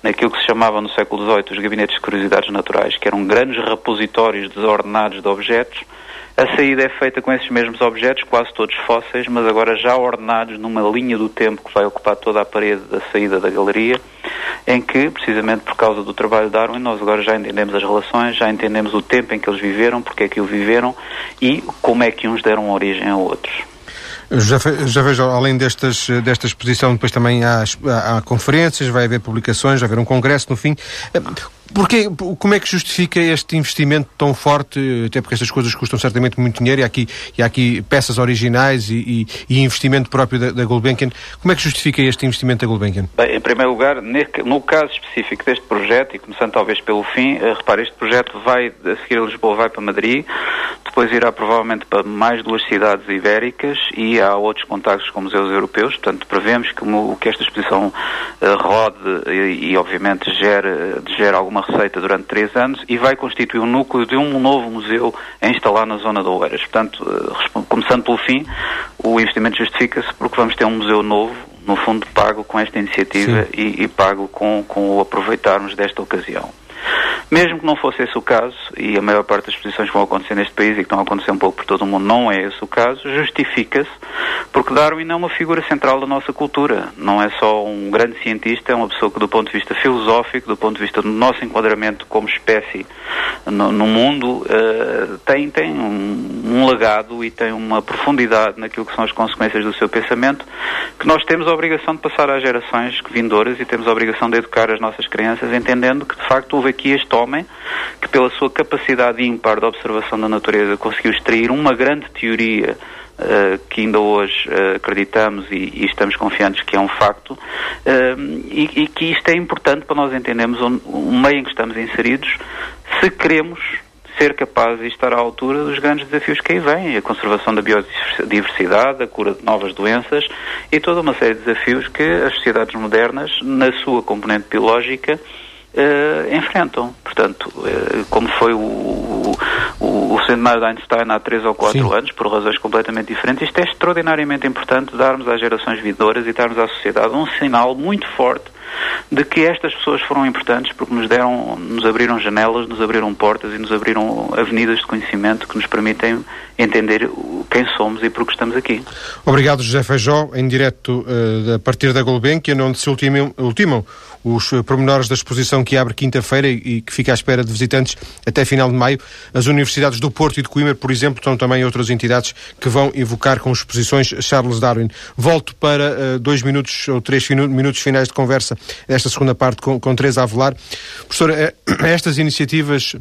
naquilo que se chamava no século XVIII os gabinetes de curiosidades naturais, que eram grandes repositórios desordenados de objetos. A saída é feita com esses mesmos objetos, quase todos fósseis, mas agora já ordenados numa linha do tempo que vai ocupar toda a parede da saída da galeria, em que, precisamente por causa do trabalho de Darwin, nós agora já entendemos as relações, já entendemos o tempo em que eles viveram, porque é que o viveram e como é que uns deram origem a outros. Já, já vejo, além destas, desta exposição, depois também há, há, há, conferências, vai haver publicações, vai haver um congresso no fim. Porque, como é que justifica este investimento tão forte, até porque estas coisas custam certamente muito dinheiro, e há aqui, e há aqui peças originais e, e, e investimento próprio da, da, Gulbenkian. Como é que justifica este investimento da Gulbenkian? Bem, em primeiro lugar, no caso específico deste projeto, e começando talvez pelo fim, uh, repare, este projeto vai, a seguir a Lisboa, vai para Madrid, depois irá provavelmente para mais duas cidades ibéricas e há outros contactos com museus europeus, portanto prevemos que, que esta exposição uh, rode e, e, obviamente gere, gere alguma uma receita durante três anos e vai constituir um núcleo de um novo museu a instalar na zona de Oeiras. Portanto, eh, começando pelo fim, o investimento justifica-se porque vamos ter um museu novo, no fundo pago com esta iniciativa e, e, pago com, com o aproveitarmos desta ocasião. Mesmo que não fosse esse o caso, e a maior parte das exposições que vão acontecer neste país e que estão a acontecer um pouco por todo o mundo não é esse o caso, justifica-se porque Darwin é uma figura central da nossa cultura. Não é só um grande cientista, é uma pessoa que, do ponto de vista filosófico, do ponto de vista do nosso enquadramento como espécie no, no mundo, uh, tem, tem um, um, legado e tem uma profundidade naquilo que são as consequências do seu pensamento que nós temos a obrigação de passar às gerações vindouras e temos a obrigação de educar as nossas crianças, entendendo que, de facto, houve aqui este homem que, pela sua capacidade ímpar de observação da natureza, conseguiu extrair uma grande teoria Uh, que ainda hoje uh, acreditamos e, e, estamos confiantes que é um facto, uh, e, e, que isto é importante para nós entendermos o, meio em que estamos inseridos, se queremos ser capazes de estar à altura dos grandes desafios que aí vêm, a conservação da biodiversidade, a cura de novas doenças e toda uma série de desafios que as sociedades modernas, na sua componente biológica, uh, enfrentam. Portanto, uh, como foi o, o, o, centenário de Einstein há três ou quatro Sim. anos, por razões completamente diferentes, isto é extraordinariamente importante darmos às gerações vindouras e darmos à sociedade um sinal muito forte de que estas pessoas foram importantes porque nos deram, nos abriram janelas, nos abriram portas e nos abriram avenidas de conhecimento que nos permitem entender quem somos e por que estamos aqui. Obrigado, José Feijó, em direto uh, a partir da Gulbenkian, onde se ultimam, ultimam os pormenores da exposição que abre quinta-feira e que fica à espera de visitantes até final de maio. As universidades do Porto e de Coimbra, por exemplo, são também outras entidades que vão evocar com exposições Charles Darwin. Volto para uh, dois minutos ou três minutos finais de conversa desta segunda parte com, com Teresa Avelar. Professora, estas iniciativas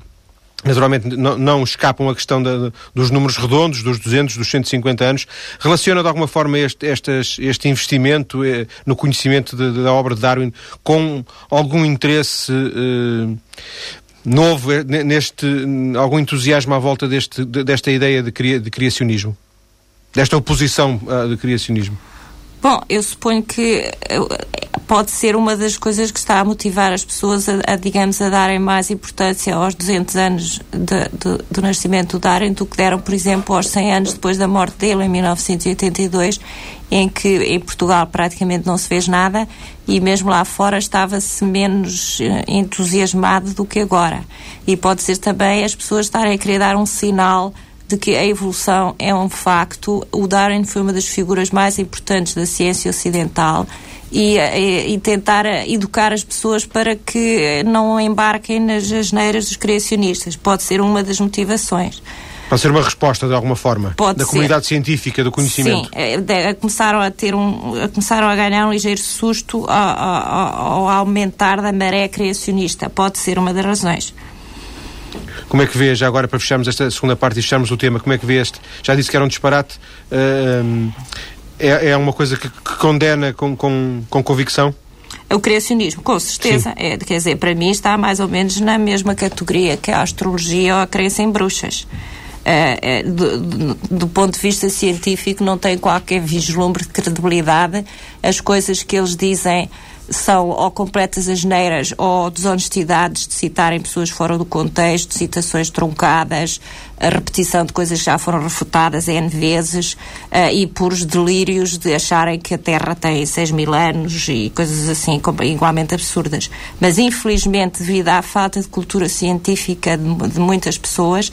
Naturalmente não, não, escapam a questão da, dos números redondos, dos 200, dos 150 anos. Relaciona de alguma forma este, estas, este investimento eh, no conhecimento de, da obra de Darwin com algum interesse eh, novo, eh, neste, algum entusiasmo à volta deste, desta ideia de, cria, de criacionismo? Desta oposição uh, de criacionismo? Bom, eu suponho que pode ser uma das coisas que está a motivar as pessoas a, a digamos, a darem mais importância aos 200 anos de, de, do nascimento do Darwin do que deram, por exemplo, aos 100 anos depois da morte dele, em 1982, em que em Portugal praticamente não se fez nada e mesmo lá fora estava-se menos eh, entusiasmado do que agora. E pode ser também as pessoas estarem a querer dar um sinal de que a evolução é um facto. O Darwin foi uma das figuras mais importantes da ciência ocidental e, e, e, tentar educar as pessoas para que não embarquem nas asneiras dos criacionistas. Pode ser uma das motivações. Pode ser uma resposta de alguma forma Pode da ser. comunidade científica do conhecimento. Sim, é, começaram a ter um, começaram a ganhar um ligeiro susto ao, ao, ao aumentar da maré criacionista. Pode ser uma das razões. Como é que vê, já agora para fecharmos esta segunda parte e fecharmos o tema, como é que vê este? Já disse que era um disparate. Uh, é, é uma coisa que, que condena com, com, com convicção? O criacionismo, com certeza. É, quer dizer, para mim está mais ou menos na mesma categoria que a astrologia ou a crença em bruxas. É, é, do, do, do, ponto de vista científico, não tem qualquer vislumbre de credibilidade. As coisas que eles dizem são ou completas asneiras ou desonestidades de citarem pessoas fora do contexto, citações truncadas, a repetição de coisas que já foram refutadas N vezes uh, e puros delírios de acharem que a Terra tem 6 mil anos e coisas assim igualmente absurdas. Mas, infelizmente, devido à falta de cultura científica de, de muitas pessoas,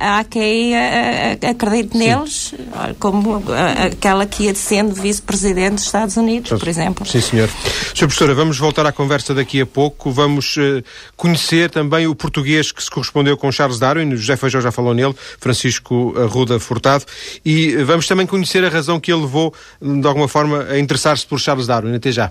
há quem acredite neles, como aquela que ia sendo vice-presidente dos Estados Unidos, por exemplo. Sim, senhor. Sr. Professora, vamos voltar à conversa daqui a pouco. Vamos conhecer também o português que se correspondeu com Charles Darwin, José Feijó já falou nele, Francisco Arruda Furtado, e vamos também conhecer a razão que ele levou, de alguma forma, a interessar-se por Charles Darwin. Até já.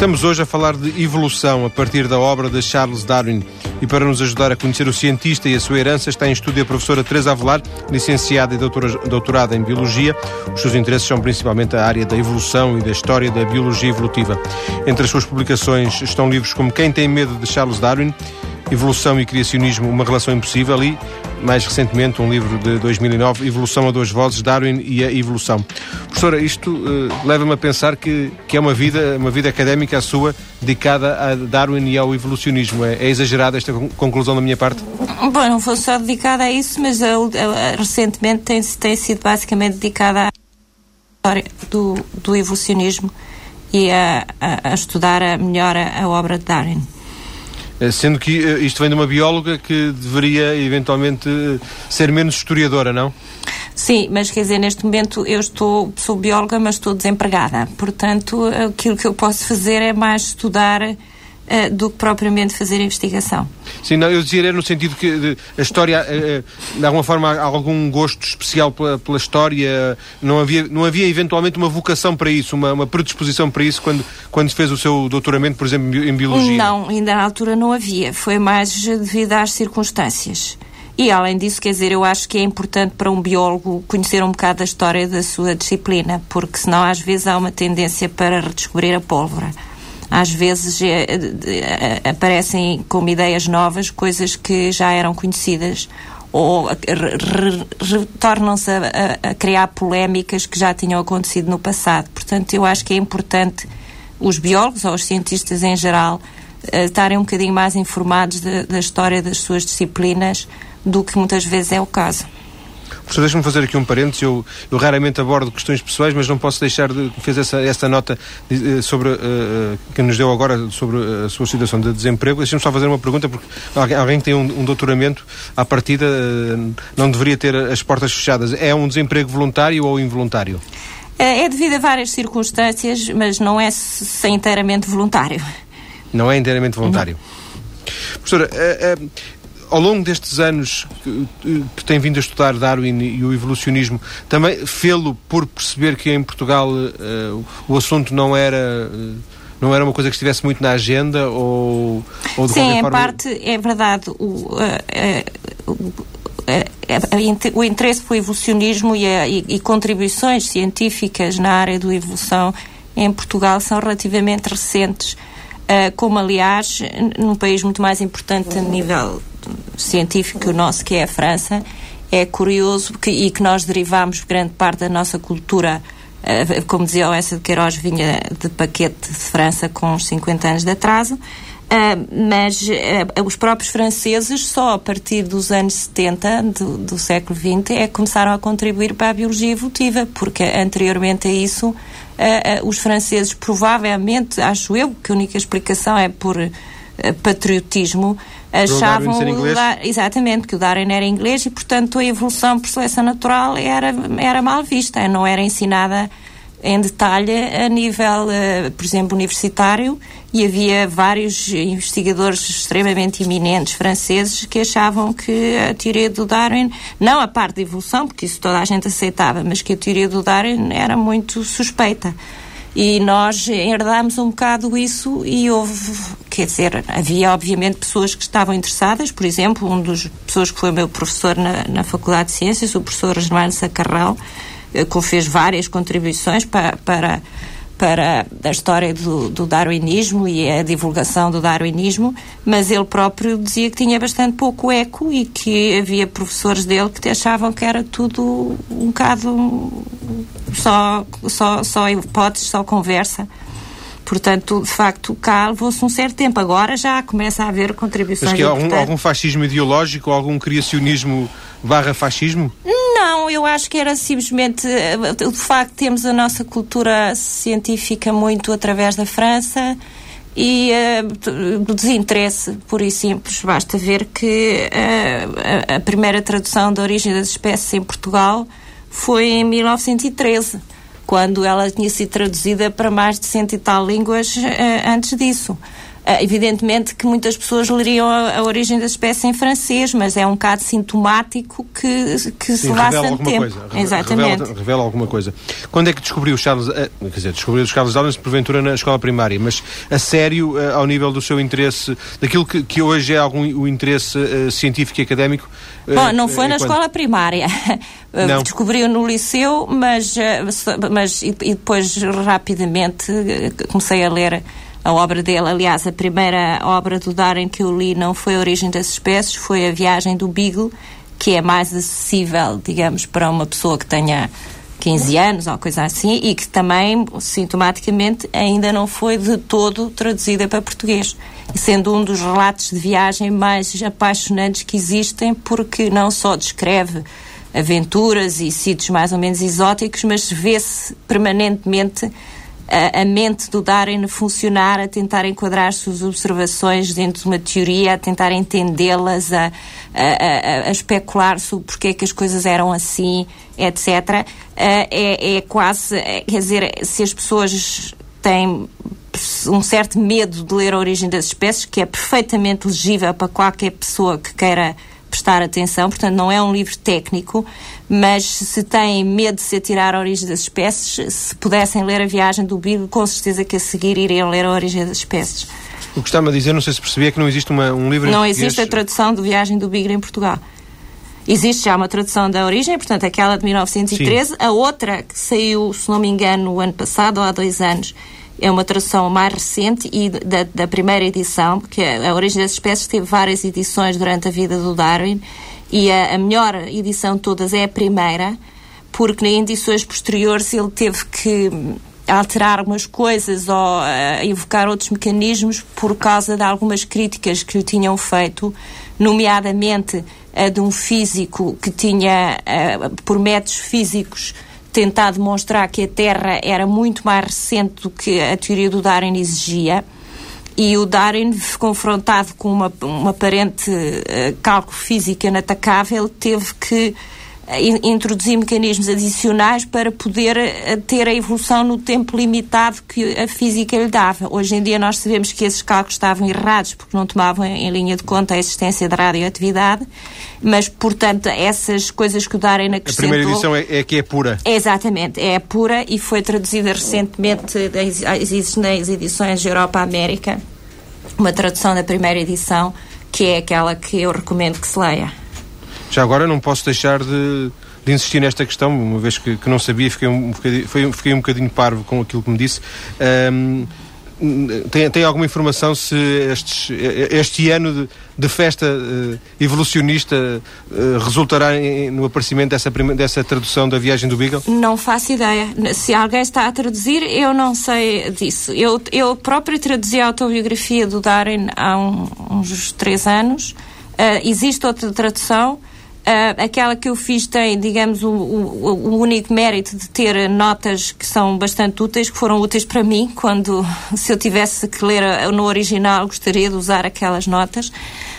Estamos hoje a falar de evolução a partir da obra de Charles Darwin. E para nos ajudar a conhecer o cientista e a sua herança, está em estúdio a professora Teresa Avelar, licenciada e doutora, doutorada em Biologia. Os seus interesses são principalmente a área da evolução e da história da biologia evolutiva. Entre as suas publicações estão livros como Quem tem medo de Charles Darwin, Evolução e Criacionismo, uma relação impossível e, mais recentemente, um livro de 2009, Evolução a duas vozes, Darwin e a Evolução. Professora, isto uh, leva-me a pensar que, que é uma vida, uma vida académica a sua dedicada a Darwin e ao evolucionismo. É, é exagerada esta conclusão da minha parte? Bom, não foi só dedicada a isso, mas recentemente tem, tem sido basicamente dedicada à história do, do evolucionismo e a, estudar melhor a obra de Darwin. Eh, sendo que eh, isto vem de uma bióloga que deveria eventualmente eh, ser menos historiadora, não? Sim, mas quer dizer, neste momento eu estou, sou bióloga, mas estou desempregada. Portanto, aquilo que eu posso fazer é mais estudar uh, do que propriamente fazer investigação. Sim, não, eu dizia no sentido que de, a história, uh, de alguma forma, há algum gosto especial pela, pela, história, não havia, não havia eventualmente uma vocação para isso, uma, uma predisposição para isso quando, quando fez o seu doutoramento, por exemplo, em Biologia? Não, ainda na altura não havia, foi mais devido às circunstâncias. E além disso, quer dizer, eu acho que é importante para um biólogo conhecer um bocado a história da sua disciplina, porque senão às vezes há uma tendência para redescobrir a pólvora às vezes é, é, aparecem como ideias novas coisas que já eram conhecidas ou retornam-se a, a, a, criar polémicas que já tinham acontecido no passado. Portanto, eu acho que é importante os biólogos ou os cientistas em geral estarem um bocadinho mais informados de, da história das suas disciplinas do que muitas vezes é o caso. Professor, deixe-me fazer aqui um parênteses. Eu, eu, raramente abordo questões pessoais, mas não posso deixar de. fez essa, essa nota eh, sobre. Uh, que nos deu agora sobre a sua situação de desemprego. Deixe-me só fazer uma pergunta, porque alguém, alguém que tem um, um doutoramento, à partida, uh, não deveria ter as portas fechadas. É um desemprego voluntário ou involuntário? É, é devido a várias circunstâncias, mas não é sem inteiramente voluntário. Não é inteiramente voluntário. Não. Professora, é, é, ao longo destes anos que, que, tem vindo a estudar Darwin e o evolucionismo, também fê-lo por perceber que em Portugal uh, o assunto não era. Uh, não era uma coisa que estivesse muito na agenda ou, ou de Sim, em forma... parte é verdade. O, uh, o interesse pelo evolucionismo e, a, e, e, contribuições científicas na área do evolução em Portugal são relativamente recentes, uh, como aliás num país muito mais importante a nível científico que o nosso, que é a França, é curioso que, e que nós derivamos grande parte da nossa cultura, uh, como dizia o Essa de Queiroz, vinha de paquete de França com uns 50 anos de atraso, Uh, mas os próprios franceses, só a partir dos anos 70 do, do, século XX, é que começaram a contribuir para a biologia evolutiva, porque anteriormente a isso, uh, os franceses, provavelmente, acho eu, que a única explicação é por patriotismo, achavam exatamente que o Darwin era inglês e, portanto, a evolução por seleção natural era, era mal vista, não era ensinada em detalhe a nível, uh, por exemplo, universitário e havia vários investigadores extremamente eminentes franceses que achavam que a teoria do Darwin, não a parte da evolução, porque isso toda a gente aceitava, mas que a teoria do Darwin era muito suspeita. E nós herdámos um bocado isso e houve, quer dizer, havia obviamente pessoas que estavam interessadas, por exemplo, um dos pessoas que foi meu professor na, na Faculdade de Ciências, o professor Germano Sacarral, eh, que fez várias contribuições para, para, para a história do, do, darwinismo e a divulgação do darwinismo, mas ele próprio dizia que tinha bastante pouco eco e que havia professores dele que achavam que era tudo um bocado só, só, só hipóteses, só conversa. Portanto, de facto, cá levou-se um certo tempo. Agora já começa a haver contribuições. Mas que algum, algum fascismo ideológico, algum criacionismo barra fascismo? Não, eu acho que era simplesmente eh, o facto de termos a nossa cultura científica muito através da França e uh, do desinteresse, puro e simples. Basta ver que uh, a, a primeira tradução da origem das espécies em Portugal foi em 1913 quando ela tinha sido traduzida para mais de cento e tal línguas uh, antes disso. Uh, evidentemente que muitas pessoas leriam a, a, origem da espécie em francês, mas é um caso sintomático que, que Sim, se leva tanto tempo. Coisa. Exatamente. Revela, revela, alguma coisa. Quando é que descobriu Charles, uh, quer dizer, descobriu Charles Darwin porventura na escola primária, mas a sério, uh, ao nível do seu interesse, daquilo que, que hoje é algum o interesse científico e académico? Bom, não foi na quando? escola primária. Não. Descobriu no liceu, mas, mas e, e depois rapidamente comecei a ler a obra dele. Aliás, a primeira obra do Darwin que eu li não foi A Origem das Espécies, foi A Viagem do Beagle, que é mais acessível, digamos, para uma pessoa que tenha 15 anos ou coisa assim, e que também, sintomaticamente, ainda não foi de todo traduzida para português. Sendo um dos relatos de viagem mais apaixonantes que existem, porque não só descreve aventuras e sítios mais ou menos exóticos, mas vê-se permanentemente a, a, mente do Darwin funcionar, a tentar enquadrar suas observações dentro de uma teoria, a tentar entendê-las, a, a, a, especular sobre porque é que as coisas eram assim, etc. É, é quase, é, quer dizer, se as pessoas têm um certo medo de ler a origem das espécies, que é perfeitamente legível para qualquer pessoa que queira prestar atenção, portanto não é um livro técnico, mas se têm medo de se atirar à origem das espécies, se pudessem ler a viagem do Beagle, com certeza que a seguir iriam ler a origem das espécies. O que está-me a dizer, não sei se percebi, é que não existe uma, um livro Não existe a tradução de Viagem do Beagle em Portugal. Existe já uma tradução da origem, portanto, aquela de 1913. Sim. A outra, que saiu, se não me engano, o ano passado ou há dois anos, é uma tradução mais recente e da, da primeira edição, porque a Origem das Espécies teve várias edições durante a vida do Darwin e a, a melhor edição de todas é a primeira, porque em edições posteriores ele teve que alterar algumas coisas ou uh, invocar outros mecanismos por causa de algumas críticas que lhe tinham feito, nomeadamente a de um físico que tinha, uh, por métodos físicos, tentar demonstrar que a Terra era muito mais recente do que a teoria do Darwin exigia. E o Darwin, confrontado com uma, uma aparente uh, cálculo físico inatacável, teve que introduzir mecanismos adicionais para poder ter a evolução no tempo limitado que a física lhe dava. Hoje em dia nós sabemos que esses cálculos estavam errados porque não tomavam em linha de conta a existência de radioatividade, mas, portanto, essas coisas que o Darwin acrescentou... A primeira edição é, é que é pura. Exatamente, é pura e foi traduzida recentemente nas edições Europa-América, uma tradução da primeira edição, que é aquela que eu recomendo que se leia. Já agora não posso deixar de, de insistir nesta questão, uma vez que, que não sabia, fiquei um, bocadinho, fiquei um bocadinho parvo com aquilo que me disse. Um, tem, tem alguma informação se estes, este ano de, de festa uh, evolucionista uh, resultará em, no aparecimento dessa, dessa tradução da viagem do Beagle? Não faço ideia. Se alguém está a traduzir, eu não sei disso. Eu, eu próprio traduzi a autobiografia do Darwin há um, uns três anos. Uh, existe outra tradução Uh, aquela que eu fiz tem, digamos, o, o, o, único mérito de ter notas que são bastante úteis, que foram úteis para mim, quando, se eu tivesse que ler no original, gostaria de usar aquelas notas.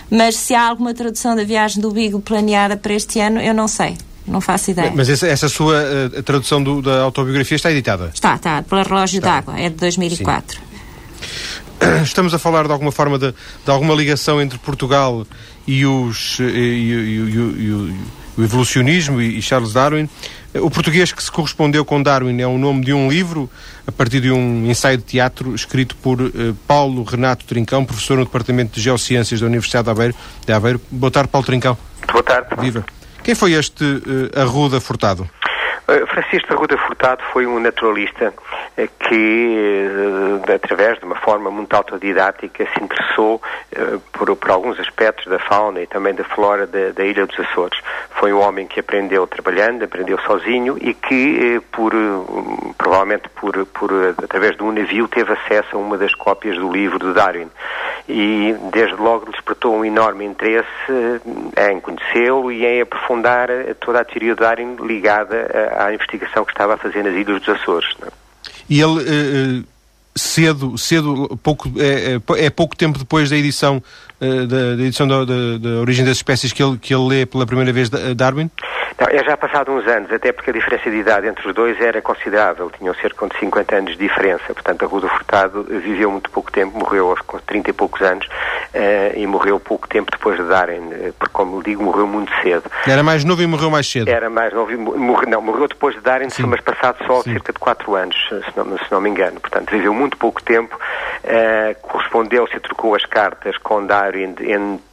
Mas se há alguma tradução da viagem do Bigo planeada para este ano, eu não sei. Não faço ideia. Mas essa, essa sua uh, tradução do, da autobiografia está editada? Está, está, pela Relógio d'Água, é de 2004. Sim. Estamos a falar de alguma forma de, de alguma ligação entre Portugal e, os, e, e, e, o evolucionismo e Charles Darwin. O português que se correspondeu com Darwin é o nome de um livro, a partir de um ensaio de teatro escrito por uh, Paulo Renato Trincão, professor no Departamento de Geociências da Universidade de Aveiro. De Aveiro. Boa tarde, Paulo Trincão. Boa tarde. Viva. Quem foi este uh, Arruda Furtado? Uh, Francisco Arruda Furtado foi um naturalista uh, que, uh, através de uma forma muito autodidática, se interessou por, por, alguns aspectos da fauna e também da flora da, da, Ilha dos Açores. Foi um homem que aprendeu trabalhando, aprendeu sozinho e que, por, provavelmente por, por, através de um navio, teve acesso a uma das cópias do livro de Darwin. E, desde logo, despertou um enorme interesse em conhecê-lo e em aprofundar toda a teoria de Darwin ligada à investigação que estava a fazer nas Ilhas dos Açores. É? E ele uh, cedo, cedo pouco, é, é, é, pouco tempo depois da edição uh, da, da, edição da, da, da, origem das espécies que ele, que ele lê pela primeira vez Darwin? Não, é já passado uns anos, até porque a diferença de idade entre os dois era considerável, tinham cerca de 50 anos de diferença, portanto a Ruda Furtado viveu muito pouco tempo, morreu aos 30 e poucos anos uh, e morreu pouco tempo depois de darem, eh, porque como digo, morreu muito cedo. Era mais novo e morreu mais cedo? Era mais novo e morreu, não, morreu depois de darem, mas passado só Sim. cerca de 4 anos, se não, se não me engano, portanto viveu muito pouco tempo, uh, correspondeu-se e trocou as cartas com Darwin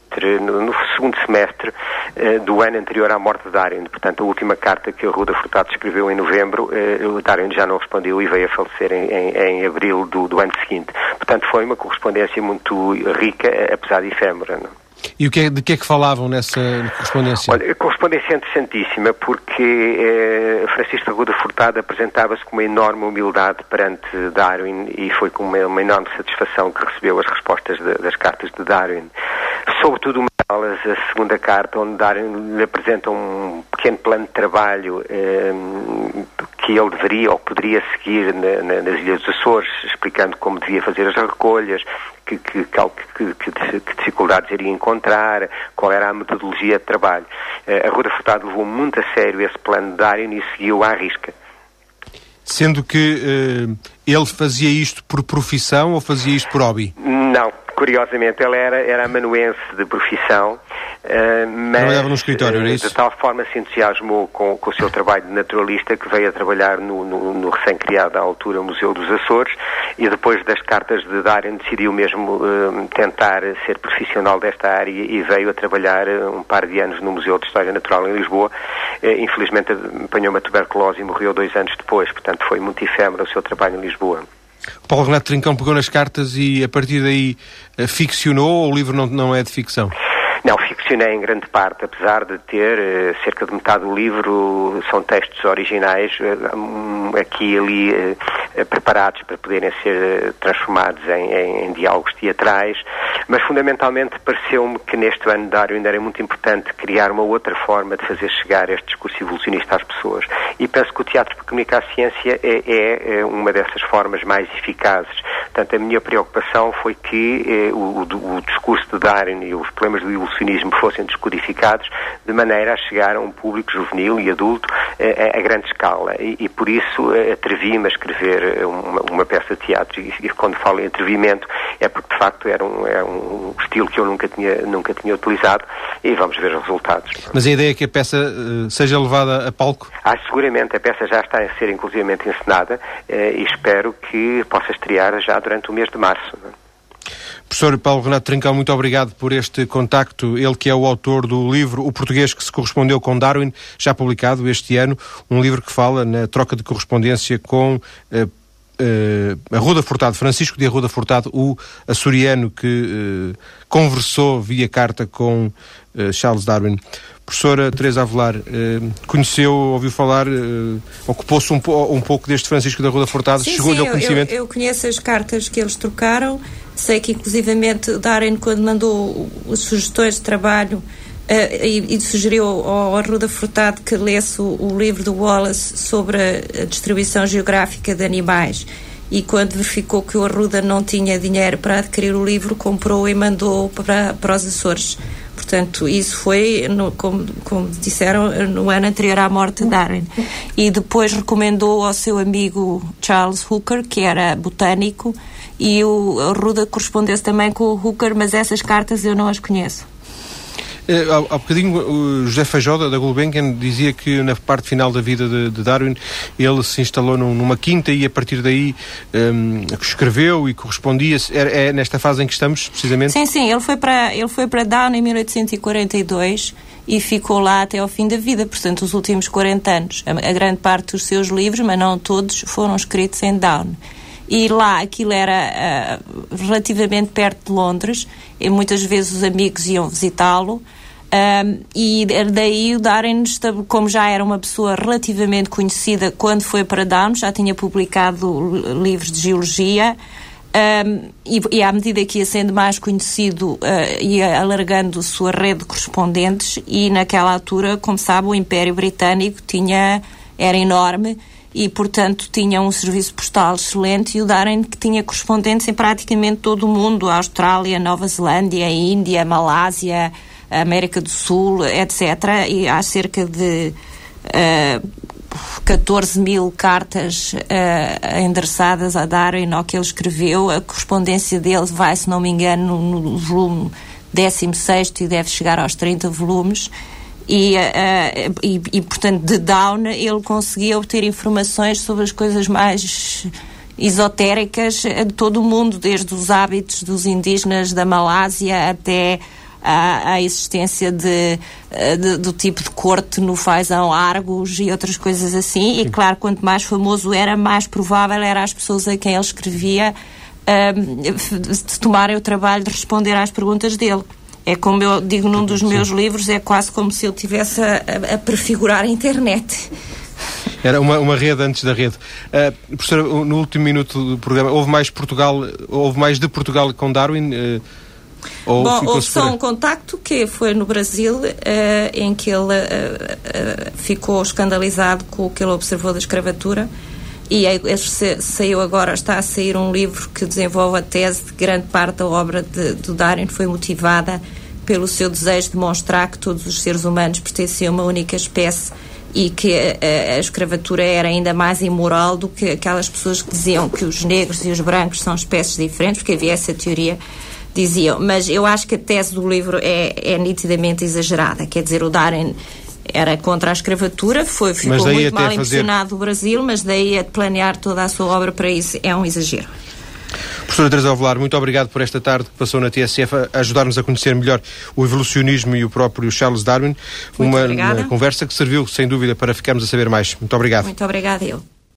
entre no, no segundo semestre uh, do ano anterior à morte de Darwin. Portanto, a última carta que a Ruda Furtado escreveu em novembro, uh, o Darwin já não respondeu e veio a falecer em, em, em abril do, do, ano seguinte. Portanto, foi uma correspondência muito rica, apesar de efêmera. Não? E o que é, de que é que falavam nessa correspondência? Olha, correspondência interessantíssima, porque eh, Francisco Aguda Furtado apresentava-se com uma enorme humildade perante Darwin e foi com uma, uma enorme satisfação que recebeu as respostas de, das cartas de Darwin sobretudo uma delas, a segunda carta, onde Darwin lhe apresenta um pequeno plano de trabalho eh, que ele deveria ou poderia seguir na, na, nas Ilhas dos Açores, explicando como devia fazer as recolhas, que, que, que, que, dificuldades iria encontrar, qual era a metodologia de trabalho. Eh, a Ruda Furtado levou muito a sério esse plano de Darwin e seguiu à risca. Sendo que eh, ele fazia isto por profissão ou fazia isto por hobby? Não, curiosamente, ele era, era amanuense de profissão, Uh, mas Trabalhava no escritório, era isso? De tal forma se entusiasmou com, com o seu trabalho de naturalista que veio a trabalhar no, no, no recém-criado à altura Museu dos Açores e depois das cartas de Darwin decidiu mesmo uh, tentar ser profissional desta área e veio a trabalhar uh, um par de anos no Museu de História Natural em Lisboa. infelizmente apanhou uma tuberculose e morreu dois anos depois, portanto foi muito efêmero o seu trabalho em Lisboa. Paulo Renato Trincão pegou nas cartas e a partir daí ficcionou ou o livro não, não é de ficção? Não, ficcionei em grande parte, apesar de ter uh, cerca de metade do livro são textos originais, uh, aqui e ali preparados para poderem ser transformados em, em, em, diálogos teatrais, mas fundamentalmente pareceu-me que neste ano de Darwin era muito importante criar uma outra forma de fazer chegar este discurso evolucionista às pessoas. E penso que o teatro para comunicar a ciência é, é, é uma dessas formas mais eficazes. portanto, a minha preocupação foi que eh, o, o, discurso de Darwin e os problemas do evolucionismo fossem descodificados de maneira a chegar a um público juvenil e adulto eh, a, grande escala. E, e por isso eh, atrevi-me a escrever uma, uma, peça de teatro. E, e, quando falo em atrevimento é porque, de facto, era um, era um estilo que eu nunca tinha, nunca tinha utilizado e vamos ver os resultados. Mas a ideia é que a peça uh, seja levada a palco? Ah, seguramente. A peça já está a ser inclusivamente encenada uh, e espero que possa estrear já durante o mês de março. Professor Paulo Renato Trincal, muito obrigado por este contacto. Ele que é o autor do livro O Português que se correspondeu com Darwin, já publicado este ano, um livro que fala na troca de correspondência com eh, uh, Arruda Furtado, Francisco de Arruda Furtado, o açoriano que uh, conversou via carta com Charles Darwin. Professora Teresa Avelar, uh, conheceu, ouviu falar, ocupou-se um, um, pouco deste Francisco de Arruda Furtado, chegou-lhe ao conhecimento? Eu, eu, conheço as cartas que eles trocaram, sei que inclusivamente Darwin, quando mandou as sugestões de trabalho, Uh, e, e, sugeriu ao Arruda Furtado que lesse o, o, livro do Wallace sobre a, a, distribuição geográfica de animais. E quando verificou que o Arruda não tinha dinheiro para adquirir o livro, comprou e mandou para, para os Açores. Portanto, isso foi, no, como, como, disseram, no ano anterior à morte de Darwin. E depois recomendou ao seu amigo Charles Hooker, que era botânico, e o Arruda correspondeu-se também com o Hooker, mas essas cartas eu não as conheço. Eh, há, há bocadinho o José Feijó da Gulbenkian dizia que na parte final da vida de, de Darwin ele se instalou num, numa quinta e a partir daí um, escreveu e correspondia é, é nesta fase em que estamos precisamente sim sim ele foi para ele foi para Down em 1842 e ficou lá até ao fim da vida, portanto, os últimos 40 anos. A, a, grande parte dos seus livros, mas não todos, foram escritos em Down. E lá aquilo era uh, relativamente perto de Londres, e muitas vezes os amigos iam visitá-lo. Um, e daí o Darwin, como já era uma pessoa relativamente conhecida quando foi para Down, já tinha publicado livros de geologia, um, e, e, à medida que ia sendo mais conhecido, uh, ia alargando sua rede de correspondentes, e naquela altura, como sabe, o Império Britânico tinha, era enorme e, portanto, tinha um serviço postal excelente e o Darwin que tinha correspondentes em praticamente todo o mundo, Austrália, Nova Zelândia, Índia, Malásia, América do Sul, etc. E há cerca de uh, eh, 14 mil cartas uh, endereçadas a Darwin ao que ele escreveu. A correspondência dele vai, se não me engano, no volume 16 e deve chegar aos 30 volumes. E, uh, e, e, portanto, de Down ele conseguia obter informações sobre as coisas mais esotéricas de todo o mundo, desde os hábitos dos indígenas da Malásia até a, a existência de, de, do tipo de corte no fazão Argos e outras coisas assim. E claro, quanto mais famoso era, mais provável era as pessoas a quem ele escrevia de tomarem o trabalho de responder às perguntas dele. É como eu digo num dos meus livros, é quase como se eu tivesse a, a prefigurar a internet. Era uma, uma rede antes da rede. Uh, professora, no último minuto do programa, houve mais Portugal, houve mais de Portugal com Darwin? Uh, ou Bom, houve só um contacto que foi no Brasil, uh, em que ele uh, ficou escandalizado com o que ele observou da escravatura. E saiu agora, está a sair um livro que desenvolve a tese de grande parte da obra de, do Darwin foi motivada pelo seu desejo de mostrar que todos os seres humanos pertenciam a uma única espécie e que a, a, escravatura era ainda mais imoral do que aquelas pessoas que diziam que os negros e os brancos são espécies diferentes, porque havia essa teoria diziam. Mas eu acho que a tese do livro é, é nitidamente exagerada. Quer dizer, o Darwin era contra a escravatura, foi, ficou muito mal impressionado fazer... o Brasil, mas daí a planear toda a sua obra para isso é um exagero. Professora Teresa Alvelar, muito obrigado por esta tarde que passou na TSF a ajudar-nos a conhecer melhor o evolucionismo e o próprio Charles Darwin. Uma, uma, conversa que serviu, sem dúvida, para ficarmos a saber mais. Muito obrigado. Muito obrigada eu.